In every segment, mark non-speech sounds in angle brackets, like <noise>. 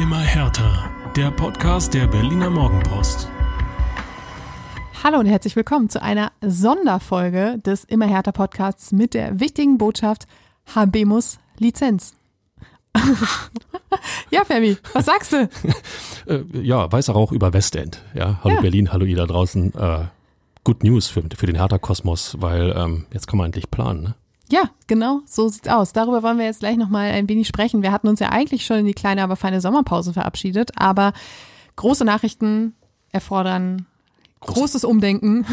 Immer härter. Der Podcast der Berliner Morgenpost. Hallo und herzlich willkommen zu einer Sonderfolge des Immer härter Podcasts mit der wichtigen Botschaft Habemus Lizenz. <laughs> ja, Fabi, was sagst du? <laughs> Äh, ja, weißer Rauch über Westend. Ja, hallo Ja. Berlin, hallo ihr da draußen. Äh, good News für, für den Hertha-Kosmos, weil ähm, jetzt kann man endlich planen. Ne? Ja, genau, so sieht's aus. Darüber wollen wir jetzt gleich nochmal ein wenig sprechen. Wir hatten uns ja eigentlich schon in die kleine, aber feine Sommerpause verabschiedet, aber große Nachrichten erfordern großes Umdenken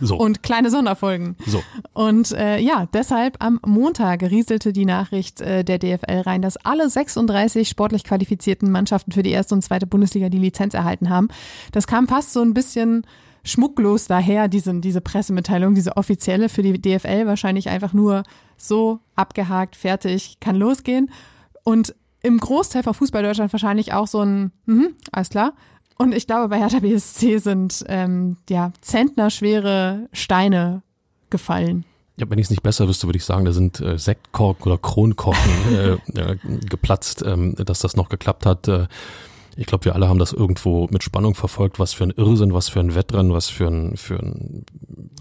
So, <laughs> und kleine Sonderfolgen. so. Und äh, ja, deshalb am Montag rieselte die Nachricht äh, der DFL rein, dass alle 36 sportlich qualifizierten Mannschaften für die erste und zweite Bundesliga die Lizenz erhalten haben. Das kam fast so ein bisschen schmucklos daher, diese, diese Pressemitteilung, diese offizielle für die DFL wahrscheinlich einfach nur so abgehakt, fertig, kann losgehen. Und im Großteil von Fußball Deutschland wahrscheinlich auch so ein, mhm, alles klar. Und ich glaube, bei Hertha BSC sind ähm, ja zentnerschwere Steine gefallen. Ja, wenn ich es nicht besser wüsste, würde ich sagen, da sind äh, Sektkorken oder Kronkorken <laughs> äh, äh, geplatzt, ähm, dass das noch geklappt hat. Äh, ich glaube, wir alle haben das irgendwo mit Spannung verfolgt, was für ein Irrsinn, was für ein Wettrennen, was für ein, für ein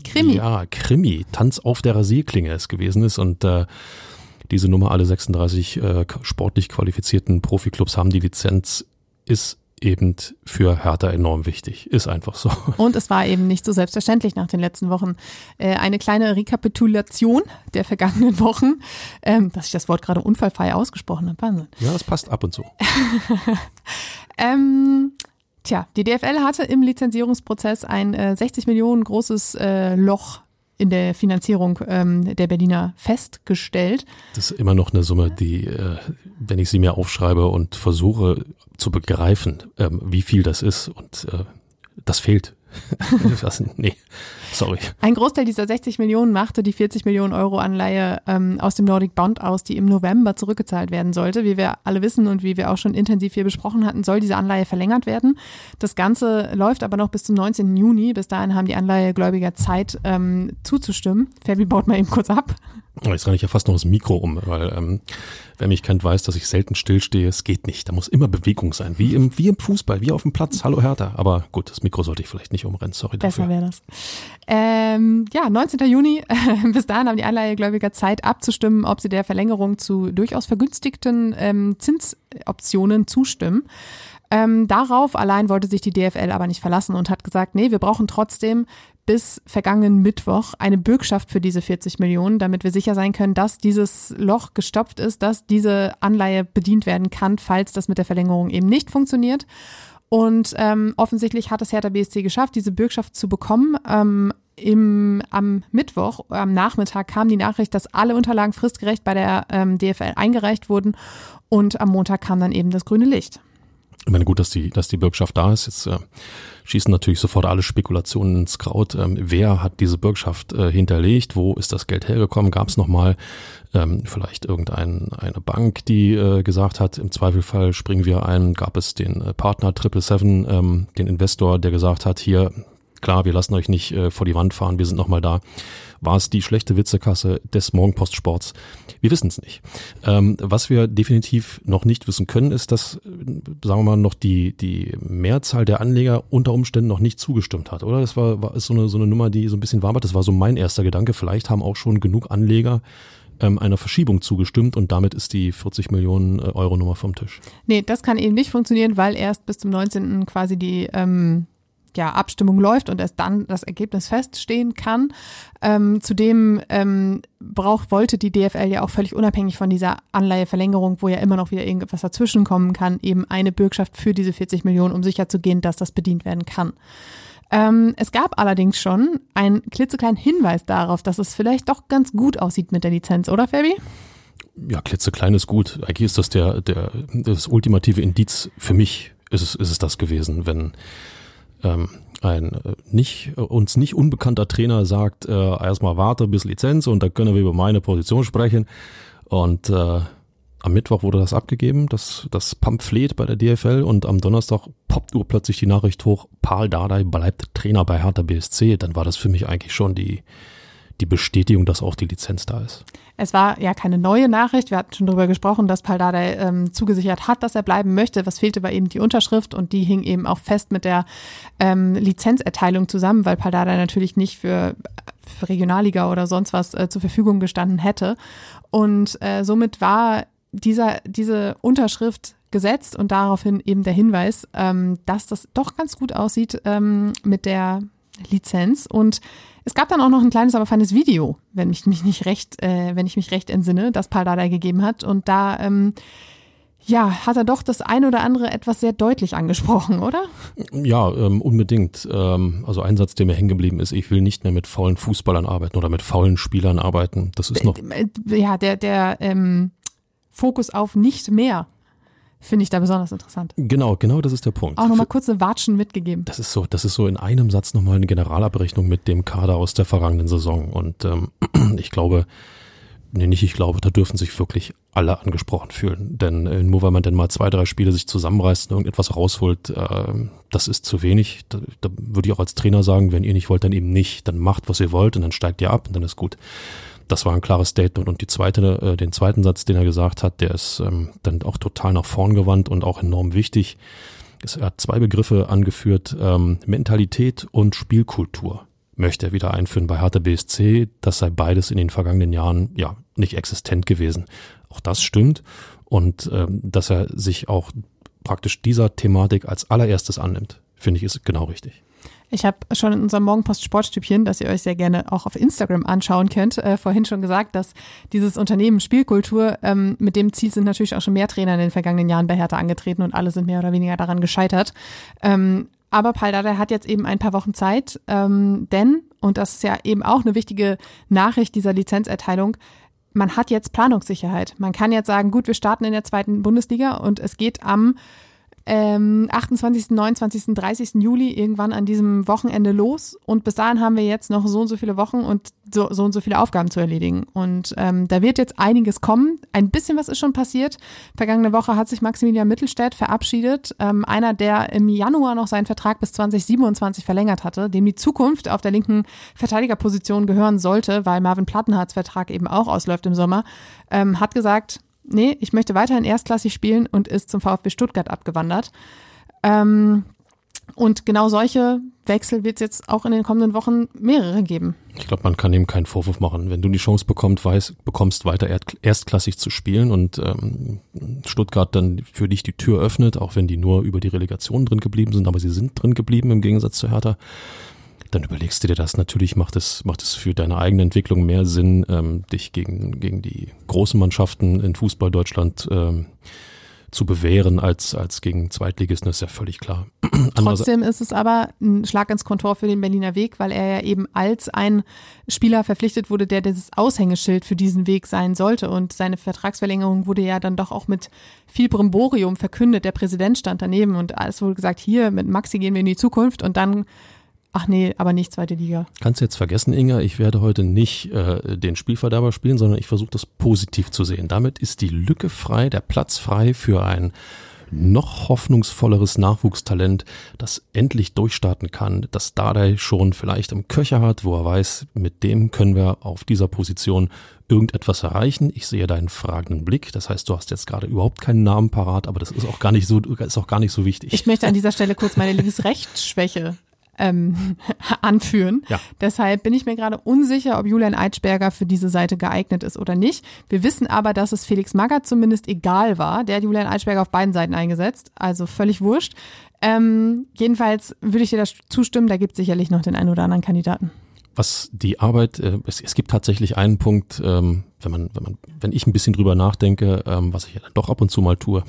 Krimi. Ja, Krimi, Tanz auf der Rasierklinge es gewesen ist und äh, diese Nummer, alle 36 äh, sportlich qualifizierten Profiklubs haben die Lizenz, ist eben für Hertha enorm wichtig. Ist einfach so. Und es war eben nicht so selbstverständlich nach den letzten Wochen. Äh, eine kleine Rekapitulation der vergangenen Wochen, ähm, dass ich das Wort gerade unfallfrei ausgesprochen habe. Wahnsinn. Ja, das passt ab und zu. <laughs> Ähm, tja, die DFL hatte im Lizenzierungsprozess ein äh, 60 Millionen großes äh, Loch in der Finanzierung ähm, der Berliner festgestellt. Das ist immer noch eine Summe, die, äh, wenn ich sie mir aufschreibe und versuche zu begreifen, ähm, wie viel das ist und äh, das fehlt. <laughs> das, nee, sorry. Ein Großteil dieser 60 Millionen machte die 40 Millionen Euro Anleihe ähm, aus dem Nordic Bond aus, die im November zurückgezahlt werden sollte. Wie wir alle wissen und wie wir auch schon intensiv hier besprochen hatten, soll diese Anleihe verlängert werden. Das Ganze läuft aber noch bis zum 19. Juni. Bis dahin haben die Anleihegläubiger Zeit ähm, zuzustimmen. Fabi baut mal eben kurz ab. Jetzt renne ich ja fast noch das Mikro um, weil ähm, wer mich kennt, weiß, dass ich selten stillstehe. Es geht nicht. Da muss immer Bewegung sein. Wie im, wie im Fußball, wie auf dem Platz. Hallo Hertha. Aber gut, das Mikro sollte ich vielleicht nicht umrennen. Sorry Besser dafür. wäre das. Ähm, ja, 19. Juni. <laughs> bis dahin haben die Anleihegläubiger Zeit abzustimmen, ob sie der Verlängerung zu durchaus vergünstigten ähm, Zinsoptionen zustimmen. Ähm, darauf allein wollte sich die DFL aber nicht verlassen und hat gesagt, nee, wir brauchen trotzdem bis vergangenen Mittwoch eine Bürgschaft für diese 40 Millionen, damit wir sicher sein können, dass dieses Loch gestopft ist, dass diese Anleihe bedient werden kann, falls das mit der Verlängerung eben nicht funktioniert. Und ähm, offensichtlich hat es Hertha BSC geschafft, diese Bürgschaft zu bekommen. Ähm, im, am Mittwoch, am Nachmittag kam die Nachricht, dass alle Unterlagen fristgerecht bei der ähm, DFL eingereicht wurden und am Montag kam dann eben das grüne Licht. Ich meine, gut, dass die, dass die Bürgschaft da ist. Jetzt äh, schießen natürlich sofort alle Spekulationen ins Kraut. Ähm, wer hat diese Bürgschaft äh, hinterlegt? Wo ist das Geld hergekommen? Gab es nochmal ähm, vielleicht irgendeine eine Bank, die äh, gesagt hat, im Zweifelfall springen wir ein? Gab es den äh, Partner Triple Seven, ähm, den Investor, der gesagt hat, hier, klar, wir lassen euch nicht äh, vor die Wand fahren, wir sind nochmal da. War es die schlechte Witzekasse des Morgenpostsports? Wir wissen es nicht. Ähm, was wir definitiv noch nicht wissen können, ist, dass, äh, sagen wir mal, noch die, die Mehrzahl der Anleger unter Umständen noch nicht zugestimmt hat, oder? Das war, war ist so eine, so eine Nummer, die so ein bisschen warm war. Das war so mein erster Gedanke. Vielleicht haben auch schon genug Anleger ähm, einer Verschiebung zugestimmt und damit ist die 40 Millionen äh, Euro Nummer vom Tisch. Nee, das kann eben nicht funktionieren, weil erst bis zum 19. quasi die ähm, ja, Abstimmung läuft und erst dann das Ergebnis feststehen kann. Ähm, zudem ähm, braucht, wollte die DFL ja auch völlig unabhängig von dieser Anleiheverlängerung, wo ja immer noch wieder irgendwas dazwischen kommen kann, eben eine Bürgschaft für diese 40 Millionen, um sicherzugehen, dass das bedient werden kann. Ähm, es gab allerdings schon einen klitzekleinen Hinweis darauf, dass es vielleicht doch ganz gut aussieht mit der Lizenz, oder Fabi? Ja, klitzeklein ist gut. Eigentlich ist das der, der, das ultimative Indiz für mich ist ist es das gewesen, wenn ähm, ein äh, nicht, äh, uns nicht unbekannter Trainer sagt, äh, erstmal warte bis Lizenz und da können wir über meine Position sprechen. Und äh, am Mittwoch wurde das abgegeben, das, das Pamphlet bei der DFL und am Donnerstag poppt urplötzlich die Nachricht hoch, Paul Dardai bleibt Trainer bei Hertha BSC. Dann war das für mich eigentlich schon die, die Bestätigung, dass auch die Lizenz da ist. Es war ja keine neue Nachricht. Wir hatten schon darüber gesprochen, dass Paldadei ähm, zugesichert hat, dass er bleiben möchte. Was fehlte, war eben die Unterschrift und die hing eben auch fest mit der ähm, Lizenzerteilung zusammen, weil Paldadei natürlich nicht für, für Regionalliga oder sonst was äh, zur Verfügung gestanden hätte. Und äh, somit war dieser, diese Unterschrift gesetzt und daraufhin eben der Hinweis, ähm, dass das doch ganz gut aussieht ähm, mit der Lizenz. Und es gab dann auch noch ein kleines, aber feines Video, wenn ich mich nicht recht, äh, wenn ich mich recht entsinne, das Paul Dardai gegeben hat. Und da ähm, ja, hat er doch das eine oder andere etwas sehr deutlich angesprochen, oder? Ja, ähm, unbedingt. Ähm, also ein Satz, der mir hängen geblieben ist, ich will nicht mehr mit faulen Fußballern arbeiten oder mit faulen Spielern arbeiten. Das ist noch. Äh, ja, der, der ähm, Fokus auf nicht mehr finde ich da besonders interessant. Genau, genau das ist der Punkt. Auch nochmal kurze Watschen mitgegeben. Das ist so, das ist so in einem Satz nochmal eine Generalabrechnung mit dem Kader aus der vergangenen Saison. Und ähm, <clears throat> ich glaube, nee, nicht ich glaube, da dürfen sich wirklich alle angesprochen fühlen. Denn äh, nur weil man denn mal zwei, drei Spiele sich zusammenreißt und irgendetwas rausholt, äh, das ist zu wenig. Da, da würde ich auch als Trainer sagen, wenn ihr nicht wollt, dann eben nicht. Dann macht, was ihr wollt und dann steigt ihr ab und dann ist gut. Das war ein klares Statement. Und die zweite, äh, den zweiten Satz, den er gesagt hat, der ist ähm, dann auch total nach vorn gewandt und auch enorm wichtig. Er hat zwei Begriffe angeführt, ähm, Mentalität und Spielkultur möchte er wieder einführen bei Hertha BSC. Das sei beides in den vergangenen Jahren ja nicht existent gewesen. Auch das stimmt. Und ähm, dass er sich auch praktisch dieser Thematik als allererstes annimmt, finde ich, ist genau richtig. Ich habe schon in unserem Morgenpost-Sportstübchen, das ihr euch sehr gerne auch auf Instagram anschauen könnt, äh, vorhin schon gesagt, dass dieses Unternehmen Spielkultur, ähm, mit dem Ziel sind natürlich auch schon mehr Trainer in den vergangenen Jahren bei Hertha angetreten und alle sind mehr oder weniger daran gescheitert. Ähm, aber Paldada hat jetzt eben ein paar Wochen Zeit, ähm, denn, und das ist ja eben auch eine wichtige Nachricht dieser Lizenzerteilung, man hat jetzt Planungssicherheit. Man kann jetzt sagen, gut, wir starten in der zweiten Bundesliga und es geht am ähm, 28., 29., 30. Juli irgendwann an diesem Wochenende los. Und bis dahin haben wir jetzt noch so und so viele Wochen und so, so und so viele Aufgaben zu erledigen. Und ähm, da wird jetzt einiges kommen. Ein bisschen was ist schon passiert. Vergangene Woche hat sich Maximilian Mittelstädt verabschiedet. Ähm, einer, der im Januar noch seinen Vertrag bis 2027 verlängert hatte, dem die Zukunft auf der linken Verteidigerposition gehören sollte, weil Marvin Plattenhards Vertrag eben auch ausläuft im Sommer, ähm, hat gesagt, nee, ich möchte weiterhin erstklassig spielen und ist zum VfB Stuttgart abgewandert. Ähm, und genau solche Wechsel wird es jetzt auch in den kommenden Wochen mehrere geben. Ich glaube, man kann ihm keinen Vorwurf machen. Wenn du die Chance bekommst, weiß, bekommst weiter erstklassig zu spielen und ähm, Stuttgart dann für dich die Tür öffnet, auch wenn die nur über die Relegation drin geblieben sind, aber sie sind drin geblieben im Gegensatz zu Hertha, dann überlegst du dir das. Natürlich macht es, macht es für deine eigene Entwicklung mehr Sinn, ähm, dich gegen, gegen die großen Mannschaften in Fußball Deutschland ähm, zu bewähren als, als gegen Zweitligisten, ist ja völlig klar. <clears throat> Trotzdem ist es aber ein Schlag ins Kontor für den Berliner Weg, weil er ja eben als ein Spieler verpflichtet wurde, der dieses Aushängeschild für diesen Weg sein sollte. Und seine Vertragsverlängerung wurde ja dann doch auch mit viel Brimborium verkündet. Der Präsident stand daneben und es wurde gesagt, hier mit Maxi gehen wir in die Zukunft und dann Ach nee, aber nicht zweite Liga. Kannst du jetzt vergessen, Inga, ich werde heute nicht äh, den Spielverderber spielen, sondern ich versuche das positiv zu sehen. Damit ist die Lücke frei, der Platz frei für ein noch hoffnungsvolleres Nachwuchstalent, das endlich durchstarten kann, das Dardai schon vielleicht im Köcher hat, wo er weiß, mit dem können wir auf dieser Position irgendetwas erreichen. Ich sehe deinen fragenden Blick. Das heißt, du hast jetzt gerade überhaupt keinen Namen parat, aber das ist auch gar nicht so, ist auch gar nicht so wichtig. Ich möchte an dieser Stelle kurz meine <laughs> Links-Rechts-Schwäche ähm, <laughs> anführen. Ja. Deshalb bin ich mir gerade unsicher, ob Julian Eitschberger für diese Seite geeignet ist oder nicht. Wir wissen aber, dass es Felix Magath zumindest egal war. Der hat Julian Eitschberger auf beiden Seiten eingesetzt, also völlig wurscht. Ähm, jedenfalls würde ich dir das zustimmen, da gibt es sicherlich noch den einen oder anderen Kandidaten was die Arbeit, äh, es, es gibt tatsächlich einen Punkt, ähm, wenn man, wenn man, wenn ich ein bisschen drüber nachdenke, ähm, was ich ja dann doch ab und zu mal tue,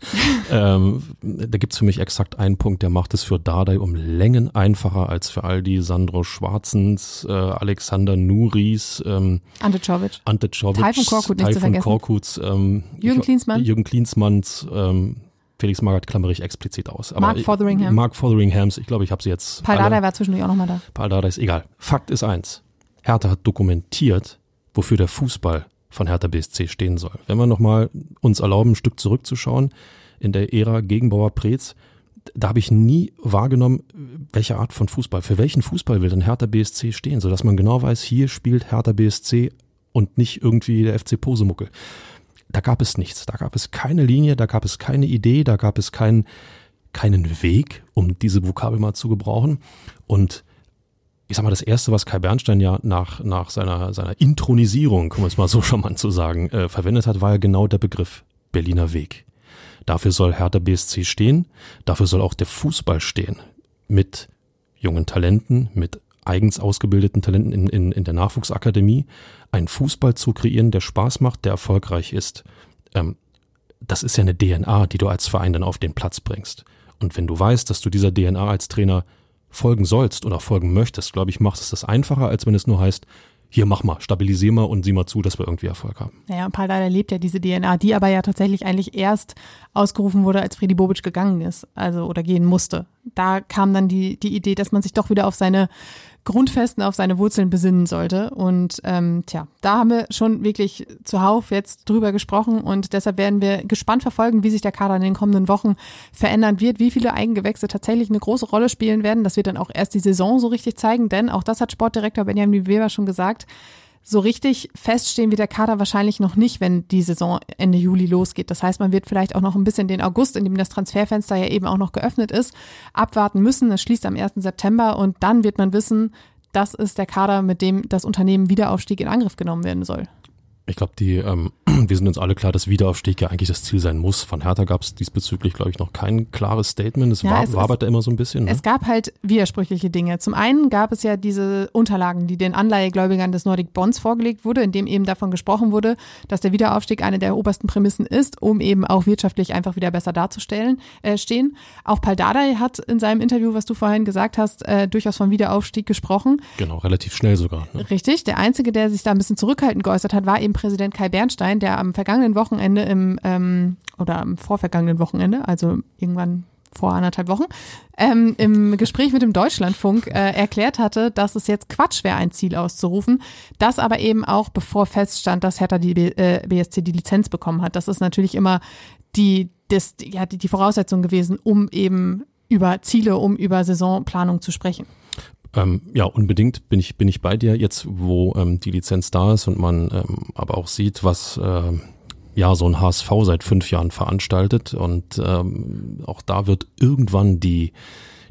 <laughs> ähm, da gibt's für mich exakt einen Punkt, der macht es für Dardai um Längen einfacher als für all die Sandro Schwarzens, äh, Alexander Nuris, ähm, Ante Czovic, Ante Czovic, Taifun Korkut, nicht zu vergessen. Korkuts, ähm, Jürgen Klinsmann, Jürgen Klinsmanns, ähm, Felix Magath klammere ich explizit aus. Aber Mark Fotheringham. Mark Fotheringhams, ich glaube, ich habe sie jetzt. Paul Dardai war zwischendurch auch nochmal da. Paul Dardai ist egal. Fakt ist eins. Hertha hat dokumentiert, wofür der Fußball von Hertha BSC stehen soll. Wenn wir nochmal uns erlauben, ein Stück zurückzuschauen, in der Ära Gegenbauer Preetz, da habe ich nie wahrgenommen, welche Art von Fußball, für welchen Fußball will denn Hertha BSC stehen, sodass man genau weiß, hier spielt Hertha BSC und nicht irgendwie der FC Posemuckel. Da gab es nichts, da gab es keine Linie, da gab es keine Idee, da gab es keinen keinen Weg, um diese Vokabel mal zu gebrauchen. Und ich sag mal, das erste, was Kai Bernstein ja nach, nach seiner, seiner Intronisierung, um es mal so <laughs> mal zu sagen, äh, verwendet hat, war ja genau der Begriff Berliner Weg. Dafür soll Hertha BSC stehen, dafür soll auch der Fußball stehen. Mit jungen Talenten, mit eigens ausgebildeten Talenten in, in, in der Nachwuchsakademie, einen Fußball zu kreieren, der Spaß macht, der erfolgreich ist. Ähm, das ist ja eine DNA, die du als Verein dann auf den Platz bringst. Und wenn du weißt, dass du dieser DNA als Trainer folgen sollst oder folgen möchtest, glaube ich, macht es das einfacher, als wenn es nur heißt, hier mach mal, stabilisier mal und sieh mal zu, dass wir irgendwie Erfolg haben. Naja, Paul Dardai lebt ja diese DNA, die aber ja tatsächlich eigentlich erst ausgerufen wurde, als Freddy Bobic gegangen ist, also oder gehen musste. Da kam dann die, die Idee, dass man sich doch wieder auf seine Grundfesten auf seine Wurzeln besinnen sollte. Und ähm, tja, da haben wir schon wirklich zuhauf jetzt drüber gesprochen und deshalb werden wir gespannt verfolgen, wie sich der Kader in den kommenden Wochen verändern wird, wie viele Eigengewächse tatsächlich eine große Rolle spielen werden. Das wird dann auch erst die Saison so richtig zeigen, denn auch das hat Sportdirektor Benjamin Weber schon gesagt so richtig feststehen wird der Kader wahrscheinlich noch nicht, wenn die Saison Ende Juli losgeht. Das heißt, man wird vielleicht auch noch ein bisschen den August, in dem das Transferfenster ja eben auch noch geöffnet ist, abwarten müssen. Es schließt am 1. September und dann wird man wissen, das ist der Kader, mit dem das Unternehmen Wiederaufstieg in Angriff genommen werden soll. Ich glaube, die, ähm, <clears throat> wir sind uns alle klar, dass Wiederaufstieg ja eigentlich das Ziel sein muss. Von Hertha gab es diesbezüglich, glaube ich, noch kein klares Statement. Es, ja, war, es wabert da immer so ein bisschen. Ne? Es gab halt widersprüchliche Dinge. Zum einen gab es ja diese Unterlagen, die den Anleihegläubigern des Nordic Bonds vorgelegt wurde, in dem eben davon gesprochen wurde, dass der Wiederaufstieg eine der obersten Prämissen ist, um eben auch wirtschaftlich einfach wieder besser darzustellen, äh, stehen. Auch Paul Dardai hat in seinem Interview, was du vorhin gesagt hast, äh, durchaus vom Wiederaufstieg gesprochen. Genau, relativ schnell sogar. Ne? Richtig. Der Einzige, der sich da ein bisschen zurückhaltend geäußert hat, war eben Präsident Kai Bernstein, der am vergangenen Wochenende im ähm, oder am vorvergangenen Wochenende, also irgendwann vor anderthalb Wochen, ähm, im Gespräch mit dem Deutschlandfunk äh, erklärt hatte, dass es jetzt Quatsch wäre, ein Ziel auszurufen. Das aber eben auch bevor feststand, dass Hertha die äh, BSC die Lizenz bekommen hat. Das ist natürlich immer die, das, ja, die, die Voraussetzung gewesen, um eben über Ziele, um über Saisonplanung zu sprechen. Ähm, ja, unbedingt bin ich, bin ich bei dir jetzt, wo ähm, die Lizenz da ist und man ähm, aber auch sieht, was äh, ja so ein HSV seit fünf Jahren veranstaltet. Und ähm, auch da wird irgendwann die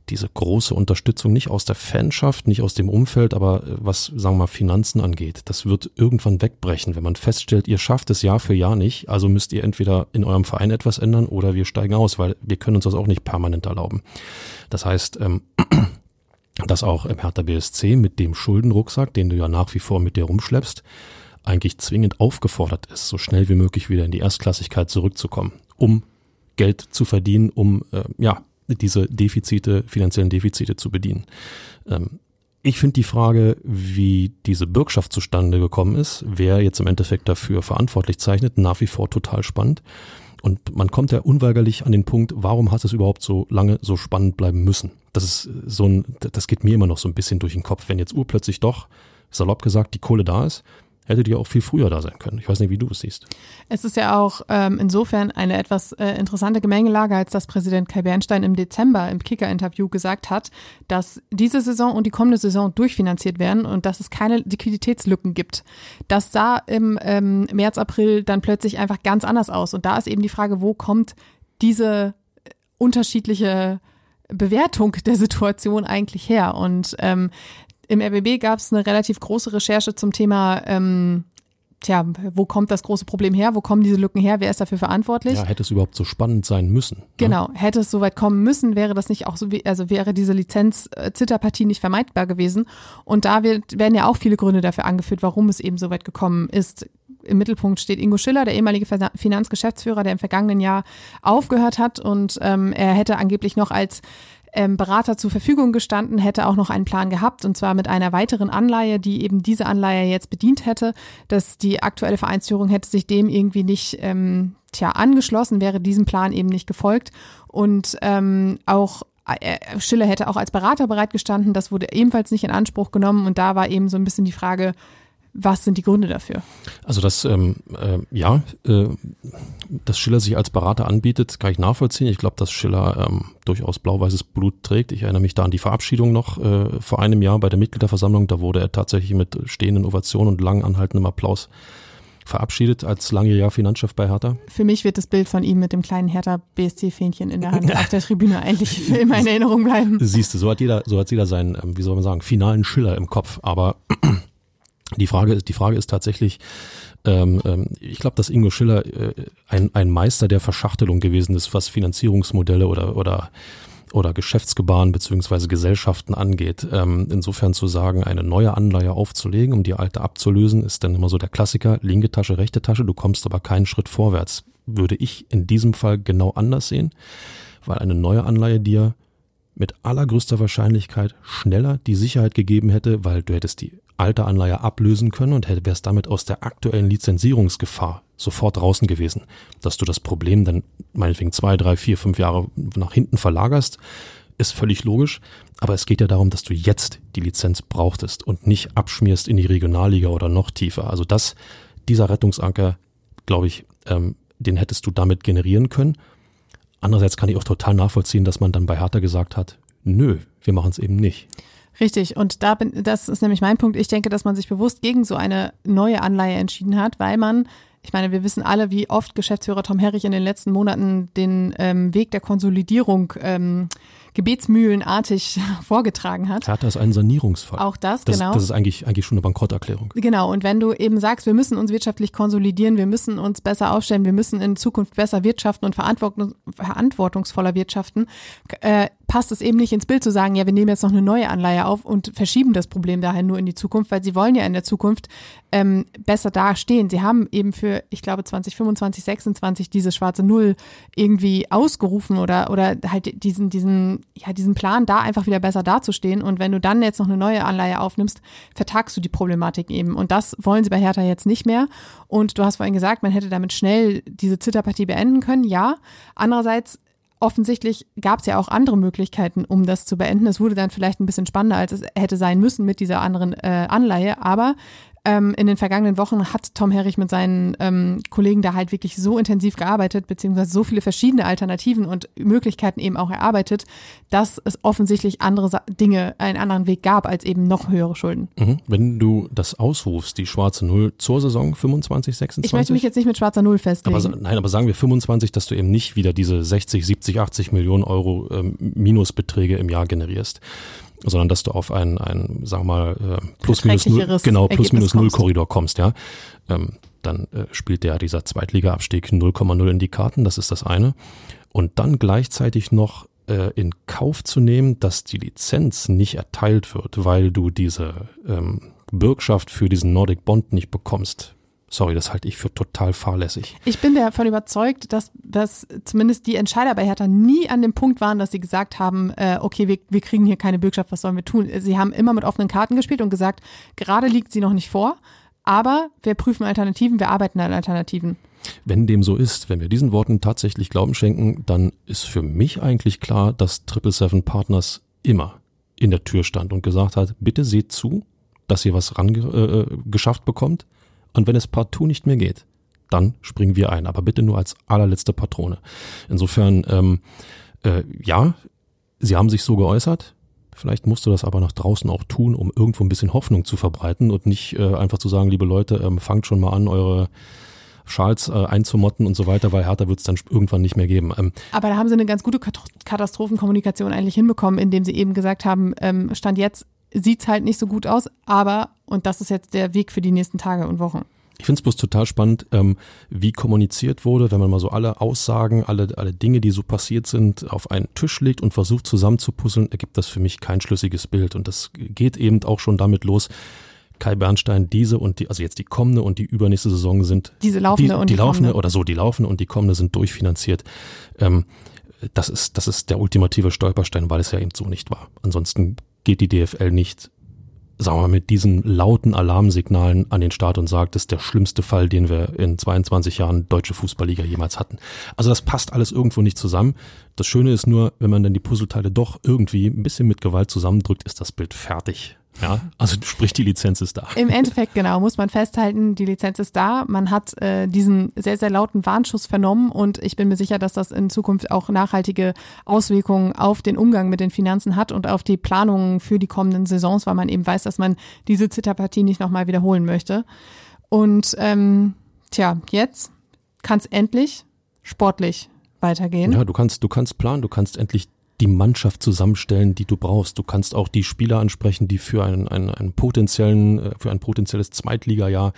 diese große Unterstützung nicht aus der Fanschaft, nicht aus dem Umfeld, aber äh, was, sagen wir mal, Finanzen angeht, das wird irgendwann wegbrechen, wenn man feststellt, ihr schafft es Jahr für Jahr nicht, also müsst ihr entweder in eurem Verein etwas ändern oder wir steigen aus, weil wir können uns das auch nicht permanent erlauben. Das heißt, ähm, dass auch im Hertha BSC mit dem Schuldenrucksack, den du ja nach wie vor mit dir rumschleppst, eigentlich zwingend aufgefordert ist, so schnell wie möglich wieder in die Erstklassigkeit zurückzukommen, um Geld zu verdienen, um äh, ja diese Defizite, finanziellen Defizite zu bedienen. Ähm, ich finde die Frage, wie diese Bürgschaft zustande gekommen ist, wer jetzt im Endeffekt dafür verantwortlich zeichnet, nach wie vor total spannend. Und man kommt ja unweigerlich an den Punkt, warum hat es überhaupt so lange so spannend bleiben müssen? Das ist so ein, das geht mir immer noch so ein bisschen durch den Kopf. Wenn jetzt urplötzlich doch, salopp gesagt, die Kohle da ist, hätte die auch viel früher da sein können. Ich weiß nicht, wie du es siehst. Es ist ja auch ähm, insofern eine etwas äh, interessante Gemengelage, als dass Präsident Kai Bernstein im Dezember im Kicker-Interview gesagt hat, dass diese Saison und die kommende Saison durchfinanziert werden und dass es keine Liquiditätslücken gibt. Das sah im ähm, März, April dann plötzlich einfach ganz anders aus. Und da ist eben die Frage, wo kommt diese unterschiedliche Bewertung der Situation eigentlich her? Und ähm, im RBB gab es eine relativ große Recherche zum Thema, ähm, tja, wo kommt das große Problem her? Wo kommen diese Lücken her? Wer ist dafür verantwortlich? Ja, hätte es überhaupt so spannend sein müssen. Ne? Genau, ne? hätte es so weit kommen müssen, wäre das nicht auch so, wie, also wäre diese Lizenz-Zitterpartie nicht vermeidbar gewesen. Und da wird, werden ja auch viele Gründe dafür angeführt, warum es eben so weit gekommen ist. Im Mittelpunkt steht Ingo Schiller, der ehemalige Finanzgeschäftsführer, der im vergangenen Jahr aufgehört hat und ähm, er hätte angeblich noch als ähm, Berater zur Verfügung gestanden, hätte auch noch einen Plan gehabt und zwar mit einer weiteren Anleihe, die eben diese Anleihe jetzt bedient hätte. Dass die aktuelle Vereinsführung hätte sich dem irgendwie nicht ähm, tja, angeschlossen, wäre diesem Plan eben nicht gefolgt und ähm, auch äh, Schiller hätte auch als Berater bereitgestanden, das wurde ebenfalls nicht in Anspruch genommen und da war eben so ein bisschen die Frage, Was sind die Gründe dafür? Also das, ähm, äh, ja, äh, dass Schiller sich als Berater anbietet, kann ich nachvollziehen. Ich glaube, dass Schiller ähm, durchaus blau-weißes Blut trägt. Ich erinnere mich da an die Verabschiedung noch äh, vor einem Jahr bei der Mitgliederversammlung. Da wurde er tatsächlich mit stehenden Ovationen und lang anhaltendem Applaus verabschiedet als langjähriger Finanzchef bei Hertha. Für mich wird das Bild von ihm mit dem kleinen Hertha BSC-Fähnchen in der Hand <laughs> auf der Tribüne eigentlich für immer in Erinnerung bleiben. Siehst du, so hat jeder, so hat jeder seinen, ähm, wie soll man sagen, finalen Schiller im Kopf. Aber die Frage ist, die Frage ist tatsächlich, ähm, ähm, ich glaube, dass Ingo Schiller äh, ein, ein Meister der Verschachtelung gewesen ist, was Finanzierungsmodelle oder oder oder Geschäftsgebaren beziehungsweise Gesellschaften angeht. Ähm, insofern zu sagen, eine neue Anleihe aufzulegen, um die alte abzulösen, ist dann immer so der Klassiker, linke Tasche, rechte Tasche, du kommst aber keinen Schritt vorwärts. Würde ich in diesem Fall genau anders sehen, weil eine neue Anleihe dir mit allergrößter Wahrscheinlichkeit schneller die Sicherheit gegeben hätte, weil du hättest die alte Anleihe ablösen können und wärst damit aus der aktuellen Lizenzierungsgefahr sofort draußen gewesen. Dass du das Problem dann meinetwegen zwei, drei, vier, fünf Jahre nach hinten verlagerst, ist völlig logisch. Aber es geht ja darum, dass du jetzt die Lizenz brauchtest und nicht abschmierst in die Regionalliga oder noch tiefer. Also das, dieser Rettungsanker, glaube ich, ähm, den hättest du damit generieren können. Andererseits kann ich auch total nachvollziehen, dass man dann bei Hertha gesagt hat, nö, wir machen es eben nicht. Richtig, und da bin, das ist nämlich mein Punkt. Ich denke, dass man sich bewusst gegen so eine neue Anleihe entschieden hat, weil man ich meine, wir wissen alle, wie oft Geschäftsführer Tom Herrich in den letzten Monaten den ähm, Weg der Konsolidierung ähm, gebetsmühlenartig <laughs> vorgetragen hat. Hertha ist ein Sanierungsfall. Auch das, das genau. Das ist eigentlich, eigentlich schon eine Bankrotterklärung. Genau. Und wenn du eben sagst, wir müssen uns wirtschaftlich konsolidieren, wir müssen uns besser aufstellen, wir müssen in Zukunft besser wirtschaften und verantwortungsvoller wirtschaften, äh, passt es eben nicht ins Bild zu sagen, ja, wir nehmen jetzt noch eine neue Anleihe auf und verschieben das Problem daher nur in die Zukunft, weil sie wollen ja in der Zukunft ähm, besser dastehen. Sie haben eben für, ich glaube, 2025, 26 diese schwarze Null irgendwie ausgerufen oder, oder halt diesen, diesen ja, diesen Plan, da einfach wieder besser dazustehen. Und wenn du dann jetzt noch eine neue Anleihe aufnimmst, vertagst du die Problematik eben. Und das wollen sie bei Hertha jetzt nicht mehr. Und du hast vorhin gesagt, man hätte damit schnell diese Zitterpartie beenden können. Ja. Andererseits offensichtlich gab es ja auch andere Möglichkeiten, um das zu beenden. Es wurde dann vielleicht ein bisschen spannender, als es hätte sein müssen mit dieser anderen äh, Anleihe. Aber ähm, in den vergangenen Wochen hat Tom Herrich mit seinen ähm, Kollegen da halt wirklich so intensiv gearbeitet, beziehungsweise so viele verschiedene Alternativen und Möglichkeiten eben auch erarbeitet, dass es offensichtlich andere Dinge, einen anderen Weg gab als eben noch höhere Schulden. Mhm. Wenn du das ausrufst, die schwarze Null zur Saison 25, 26? Ich möchte mich jetzt nicht mit schwarzer Null festlegen. Aber, nein, aber sagen wir 25, dass du eben nicht wieder diese 60, 70, 80 Millionen Euro ähm, Minusbeträge im Jahr generierst sondern dass du auf ein, ein sagen wir mal, äh, plus minus null, genau, plus minus null Korridor kommst, ja. Ähm, dann äh, spielt der dieser Zweitliga-Abstieg 0,0 in die Karten, das ist das eine. Und dann gleichzeitig noch äh, in Kauf zu nehmen, dass die Lizenz nicht erteilt wird, weil du diese ähm, Bürgschaft für diesen Nordic Bond nicht bekommst. Sorry, das halte ich für total fahrlässig. Ich bin davon überzeugt, dass, dass zumindest die Entscheider bei Hertha nie an dem Punkt waren, dass sie gesagt haben, äh, okay, wir, wir kriegen hier keine Bürgschaft, was sollen wir tun? Sie haben immer mit offenen Karten gespielt und gesagt, gerade liegt sie noch nicht vor, aber wir prüfen Alternativen, wir arbeiten an Alternativen. Wenn dem so ist, wenn wir diesen Worten tatsächlich Glauben schenken, dann ist für mich eigentlich klar, dass Triple Seven Partners immer in der Tür stand und gesagt hat, bitte seht zu, dass ihr was ran äh, äh, geschafft bekommt und wenn es partout nicht mehr geht, dann springen wir ein, aber bitte nur als allerletzte Patrone. Insofern, ähm, äh, ja, sie haben sich so geäußert. Vielleicht musst du das aber nach draußen auch tun, um irgendwo ein bisschen Hoffnung zu verbreiten und nicht äh, einfach zu sagen, liebe Leute, ähm, fangt schon mal an, eure Schals äh, einzumotten und so weiter, weil härter wird es dann irgendwann nicht mehr geben. Ähm, Aber da haben sie eine ganz gute Katastrophenkommunikation eigentlich hinbekommen, indem sie eben gesagt haben, ähm, Stand jetzt sieht's halt nicht so gut aus, aber, und das ist jetzt der Weg für die nächsten Tage und Wochen. Ich finde es bloß total spannend, ähm, wie kommuniziert wurde, wenn man mal so alle Aussagen, alle, alle Dinge, die so passiert sind, auf einen Tisch legt und versucht zusammenzupuzzeln, ergibt das für mich kein schlüssiges Bild. Und das geht eben auch schon damit los. Kai Bernstein, diese und die, also jetzt die kommende und die übernächste Saison sind diese laufende die, und die, die laufende kommende. oder so, die laufende und die kommende sind durchfinanziert. Ähm, das ist, das ist der ultimative Stolperstein, weil es ja eben so nicht war. Ansonsten geht die DFL nicht sagen wir mal, mit diesen lauten Alarmsignalen an den Start und sagt, das ist der schlimmste Fall, den wir in 22 Jahren deutsche Fußballliga jemals hatten. Also das passt alles irgendwo nicht zusammen. Das Schöne ist nur, wenn man dann die Puzzleteile doch irgendwie ein bisschen mit Gewalt zusammendrückt, ist das Bild fertig. Ja, also sprich, die Lizenz ist da. Im Endeffekt, genau, muss man festhalten, die Lizenz ist da. Man hat äh, diesen sehr, sehr lauten Warnschuss vernommen und ich bin mir sicher, dass das in Zukunft auch nachhaltige Auswirkungen auf den Umgang mit den Finanzen hat und auf die Planungen für die kommenden Saisons, weil man eben weiß, dass man diese Zitterpartie nicht nochmal wiederholen möchte. Und ähm, tja, jetzt kann es endlich sportlich weitergehen. Ja, du kannst, du kannst planen, du kannst endlich die Mannschaft zusammenstellen, die du brauchst. Du kannst auch die Spieler ansprechen, die für einen, einen, einen potenziellen, äh, für ein potenzielles Zweitligajahr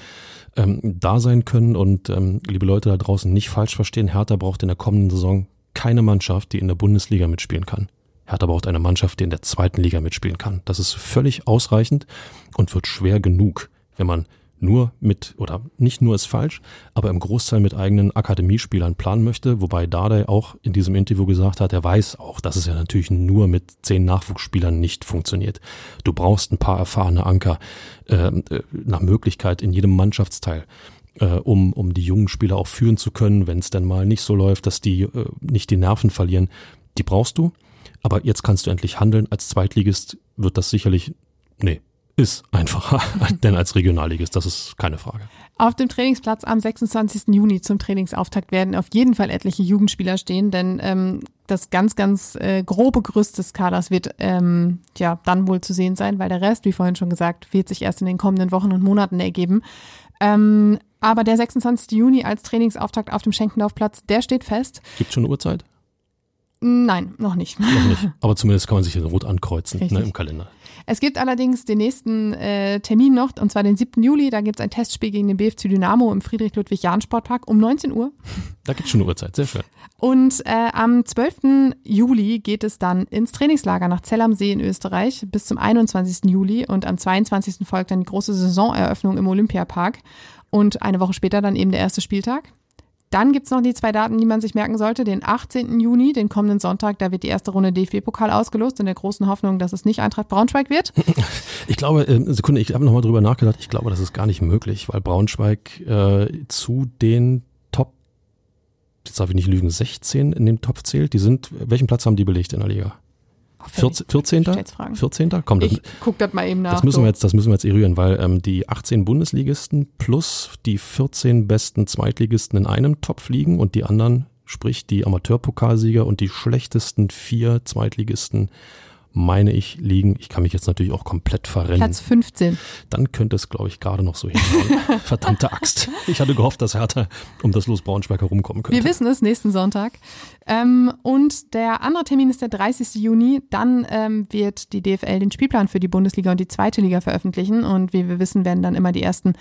ähm, da sein können. Und ähm, liebe Leute da draußen, nicht falsch verstehen, Hertha braucht in der kommenden Saison keine Mannschaft, die in der Bundesliga mitspielen kann. Hertha braucht eine Mannschaft, die in der zweiten Liga mitspielen kann. Das ist völlig ausreichend und wird schwer genug, wenn man nur mit, oder nicht nur ist falsch, aber im Großteil mit eigenen Akademiespielern planen möchte, wobei Dardai auch in diesem Interview gesagt hat, er weiß auch, dass es ja natürlich nur mit zehn Nachwuchsspielern nicht funktioniert. Du brauchst ein paar erfahrene Anker äh, nach Möglichkeit in jedem Mannschaftsteil. Äh, um, um die jungen Spieler auch führen zu können, wenn es dann mal nicht so läuft, dass die äh, nicht die Nerven verlieren. Die brauchst du, aber jetzt kannst du endlich handeln. Als Zweitligist wird das sicherlich, nee, ist einfacher <laughs> denn als Regionalligist, das ist keine Frage. Auf dem Trainingsplatz am 26. Juni zum Trainingsauftakt werden auf jeden Fall etliche Jugendspieler stehen, denn ähm, das ganz, ganz äh, grobe Gerüst des Kaders wird ähm, ja dann wohl zu sehen sein, weil der Rest, wie vorhin schon gesagt, wird sich erst in den kommenden Wochen und Monaten ergeben. Ähm, aber der 26. Juni als Trainingsauftakt auf dem Schenkendorfplatz, der steht fest. Gibt schon eine Uhrzeit? Nein, noch nicht. Noch nicht. <laughs> Aber zumindest kann man sich in Rot ankreuzen ne, im Kalender. Es gibt allerdings den nächsten äh, Termin noch, und zwar den 7. Juli. Da gibt es ein Testspiel gegen den BFC Dynamo im Friedrich-Ludwig-Jahn-Sportpark um 19 Uhr. Da gibt es schon eine Uhrzeit, sehr schön. Und äh, am 12. Juli geht es dann ins Trainingslager nach Zell am See in Österreich bis zum 21. Juli. Und am 22. folgt dann die große Saisoneröffnung im Olympiapark. Und eine Woche später dann eben der erste Spieltag. Dann gibt's noch die zwei Daten, die man sich merken sollte. Den 18. Juni, den kommenden Sonntag, da wird die erste Runde DFB-Pokal ausgelost, in der großen Hoffnung, dass es nicht Eintracht Braunschweig wird. <laughs> Ich glaube, äh, Sekunde, ich habe nochmal drüber nachgedacht, ich glaube, das ist gar nicht möglich, weil Braunschweig äh, zu den Top, jetzt darf ich nicht lügen, 16 in dem Topf zählt. Die sind, welchen Platz haben die belegt in der Liga? 14. 14. Komm, ich guck das mal eben nach. Das müssen wir jetzt, das müssen wir jetzt eruieren, weil ähm, die 18 Bundesligisten plus die 14 besten Zweitligisten in einem Topf liegen und die anderen, sprich die Amateurpokalsieger und die schlechtesten vier Zweitligisten meine ich, liegen. Ich kann mich jetzt natürlich auch komplett verrennen. Platz 15. Dann könnte es, glaube ich, gerade noch so hinhauen. <laughs> Verdammte Axt. Ich hatte gehofft, dass Hertha um das Los Braunschweig herumkommen könnte. Wir wissen es, nächsten Sonntag. Ähm, und der andere Termin ist der 30. Juni. Dann ähm, wird die DFL den Spielplan für die Bundesliga und die zweite Liga veröffentlichen. Und wie wir wissen, werden dann immer die ersten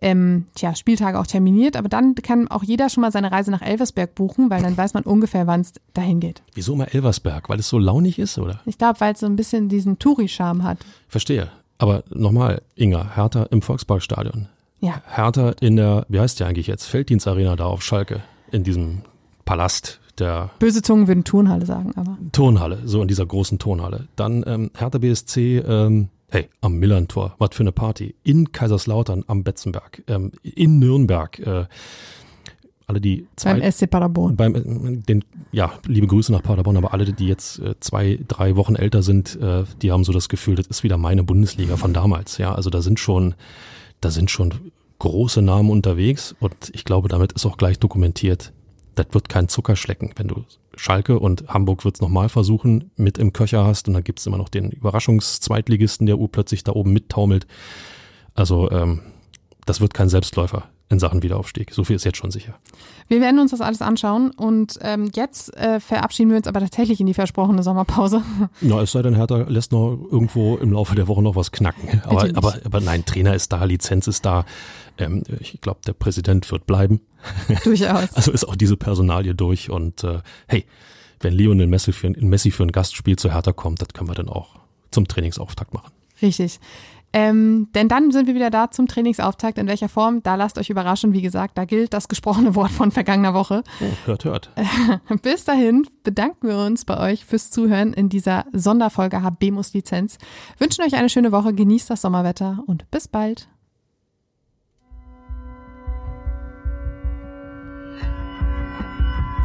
ähm, tja, Spieltage auch terminiert, aber dann kann auch jeder schon mal seine Reise nach Elversberg buchen, weil dann weiß man ungefähr, wann es dahin geht. Wieso immer Elversberg? Weil es so launig ist, oder? Ich glaube, weil es so ein bisschen diesen Touri-Charme hat. Verstehe. Aber nochmal, Inga, Hertha im Volksparkstadion. Ja. Hertha in der, wie heißt der eigentlich jetzt? Felddienstarena da auf Schalke, in diesem Palast der. Böse Zungen würden Turnhalle sagen, aber. Turnhalle, so in dieser großen Turnhalle. Dann ähm, Hertha BSC ähm, Hey, am Millantor, was für eine Party. In Kaiserslautern am Betzenberg, ähm, in Nürnberg. Äh, alle die zwei, beim SC Paderborn. Beim, den, ja, liebe Grüße nach Paderborn, aber alle, die jetzt äh, zwei, drei Wochen älter sind, äh, die haben so das Gefühl, das ist wieder meine Bundesliga von damals. Ja, also da sind schon, da sind schon große Namen unterwegs und ich glaube, damit ist auch gleich dokumentiert, das wird kein Zuckerschlecken, wenn du Schalke und Hamburg wird es nochmal versuchen, mit im Köcher hast und dann gibt es immer noch den Überraschungszweitligisten, der U plötzlich da oben mittaumelt. Also ähm, das wird kein Selbstläufer in Sachen Wiederaufstieg. So viel ist jetzt schon sicher. Wir werden uns das alles anschauen und ähm, jetzt äh, verabschieden wir uns aber tatsächlich in die versprochene Sommerpause. <laughs> Na, es sei denn, Hertha lässt noch irgendwo im Laufe der Woche noch was knacken. Aber, aber, aber nein, Trainer ist da, Lizenz ist da. Ähm, ich glaube, der Präsident wird bleiben. <laughs> Durchaus. also ist auch diese Personalie durch und äh, hey, wenn Lionel Messi für, Messi für ein Gastspiel zu Hertha kommt, das können wir dann auch zum Trainingsauftakt machen. Richtig. Ähm, denn dann sind wir wieder da zum Trainingsauftakt. In welcher Form? Da lasst euch überraschen. Wie gesagt, da gilt das gesprochene Wort von vergangener Woche. Oh, hört, hört. <laughs> Bis dahin bedanken wir uns bei euch fürs Zuhören in dieser Sonderfolge HBMUS Lizenz. Wünschen euch eine schöne Woche, genießt das Sommerwetter und bis bald.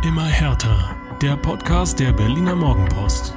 Immer härter. Der Podcast der Berliner Morgenpost.